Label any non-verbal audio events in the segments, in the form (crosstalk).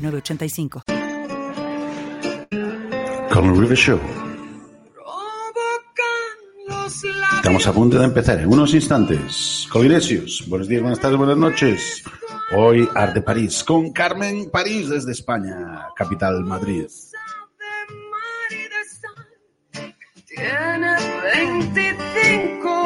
906985. Con River Show. Estamos a punto de empezar en unos instantes. Colinesios, buenos días, buenas tardes, buenas noches. Hoy Arte París con Carmen París desde España, capital Madrid. Tiene 25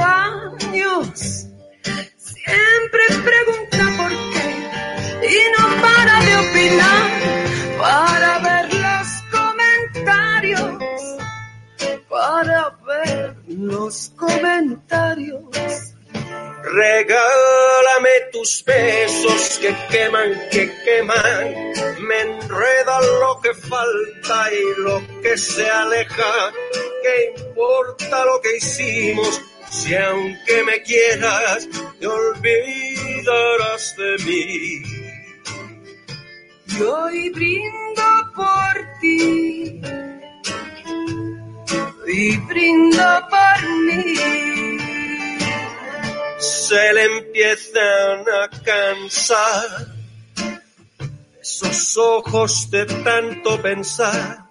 los comentarios. Regálame tus besos que queman, que queman. Me enreda lo que falta y lo que se aleja. ¿Qué importa lo que hicimos? Si aunque me quieras, te olvidarás de mí. Y hoy brindo por ti. Y brindo por se le empiezan a cansar esos ojos de tanto pensar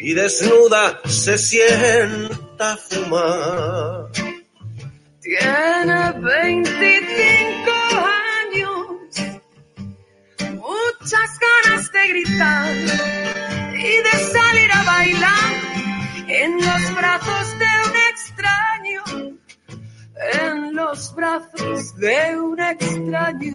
y desnuda se sienta a fumar. Tiene 25 años, muchas ganas de gritar y de salir a bailar en los brazos de un extraño, en los brazos de un extraño.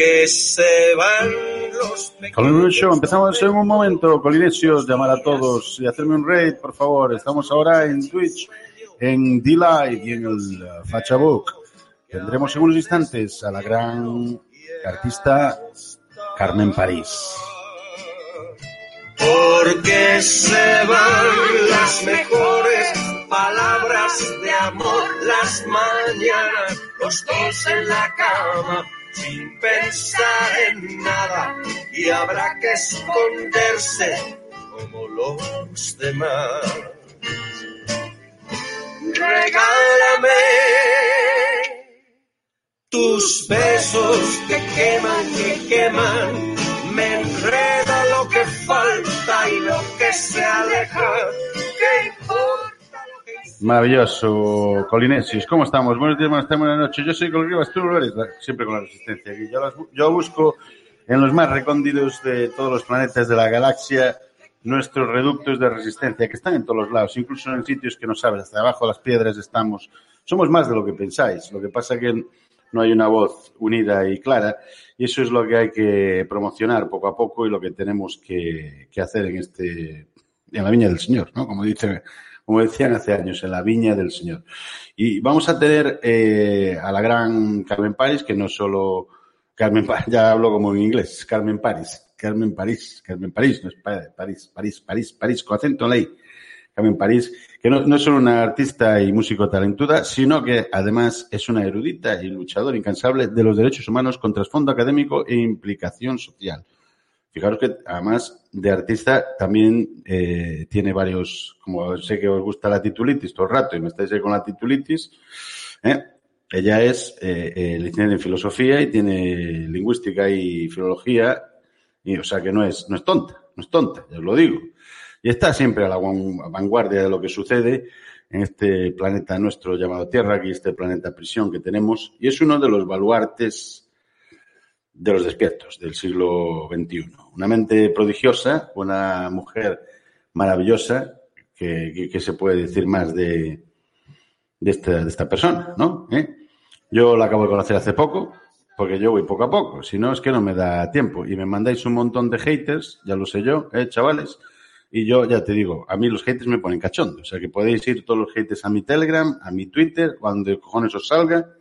Porque se van los Colin empezamos en un momento, Colinesios, llamar a todos y hacerme un raid, por favor. Estamos ahora en Twitch, en D-Live y en el uh, Fachabook. Tendremos en unos instantes a la gran artista Carmen París. Porque se van las mejores palabras de amor, las mañanas, los dos en la cama, sin pensar en nada, y habrá que esconderse como los demás. Regálame tus besos que queman, que queman, me enreda lo que falta y lo que se aleja. Maravilloso, Colinesios. ¿Cómo estamos? Buenos días, buenas tardes, buenas noches. Yo soy Colribas, tú lo eres, siempre con la resistencia. Yo, las yo busco en los más recónditos de todos los planetas de la galaxia nuestros reductos de resistencia, que están en todos los lados, incluso en sitios que no sabes, hasta abajo de las piedras estamos. Somos más de lo que pensáis. Lo que pasa que no hay una voz unida y clara, y eso es lo que hay que promocionar poco a poco y lo que tenemos que, que hacer en este, en la viña del Señor, ¿no? Como dice, como decían hace años, en la viña del Señor. Y vamos a tener eh, a la gran Carmen París, que no solo Carmen Pa- (laughs) ya hablo como en inglés, Carmen París, Carmen París, Carmen París, no es Pa- París, París, París, París, con acento I. Carmen París, que no, no es solo una artista y músico talentuda, sino que además es una erudita y luchadora incansable de los derechos humanos con trasfondo académico e implicación social. Fijaros que además de artista también eh, tiene varios, como sé que os gusta la titulitis todo el rato y me estáis ahí con la titulitis, ¿eh? ella es eh, eh, licenciada en filosofía y tiene lingüística y filología, y, o sea que no es, no es tonta, no es tonta, ya os lo digo. Y está siempre a la vanguardia de lo que sucede en este planeta nuestro llamado Tierra, aquí este planeta prisión que tenemos, y es uno de los baluartes de los despiertos del siglo XXI. Una mente prodigiosa, una mujer maravillosa, que, se puede decir más de, de esta, de esta persona, ¿no? ¿Eh? Yo la acabo de conocer hace poco, porque yo voy poco a poco, si no es que no me da tiempo. Y me mandáis un montón de haters, ya lo sé yo, ¿eh, chavales? Y yo ya te digo, a mí los haters me ponen cachondo. O sea que podéis ir todos los haters a mi Telegram, a mi Twitter, cuando cojones os salga,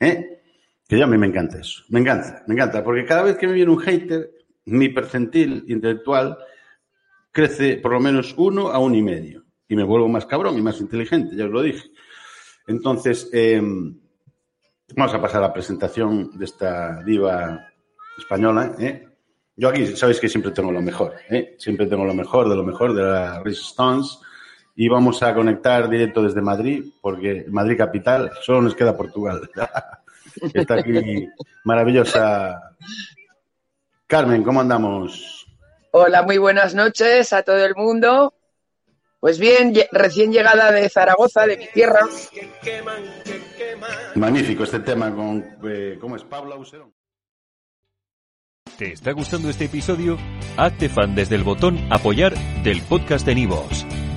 ¿eh? Que ya a mí me encanta eso. Me encanta, me encanta. Porque cada vez que me viene un hater, mi percentil intelectual crece por lo menos uno a uno y medio. Y me vuelvo más cabrón y más inteligente, ya os lo dije. Entonces, eh, vamos a pasar a la presentación de esta diva española. ¿eh? Yo aquí sabéis que siempre tengo lo mejor, ¿eh? siempre tengo lo mejor de lo mejor de la Resistance. Y vamos a conectar directo desde Madrid, porque Madrid capital solo nos queda Portugal. (laughs) Está aquí maravillosa. Carmen, ¿cómo andamos? Hola, muy buenas noches a todo el mundo. Pues bien, recién llegada de Zaragoza, de mi tierra. Magnífico este tema con, eh, ¿cómo es? Paula Userón. ¿Te está gustando este episodio? Hazte fan desde el botón apoyar del podcast de Nivos.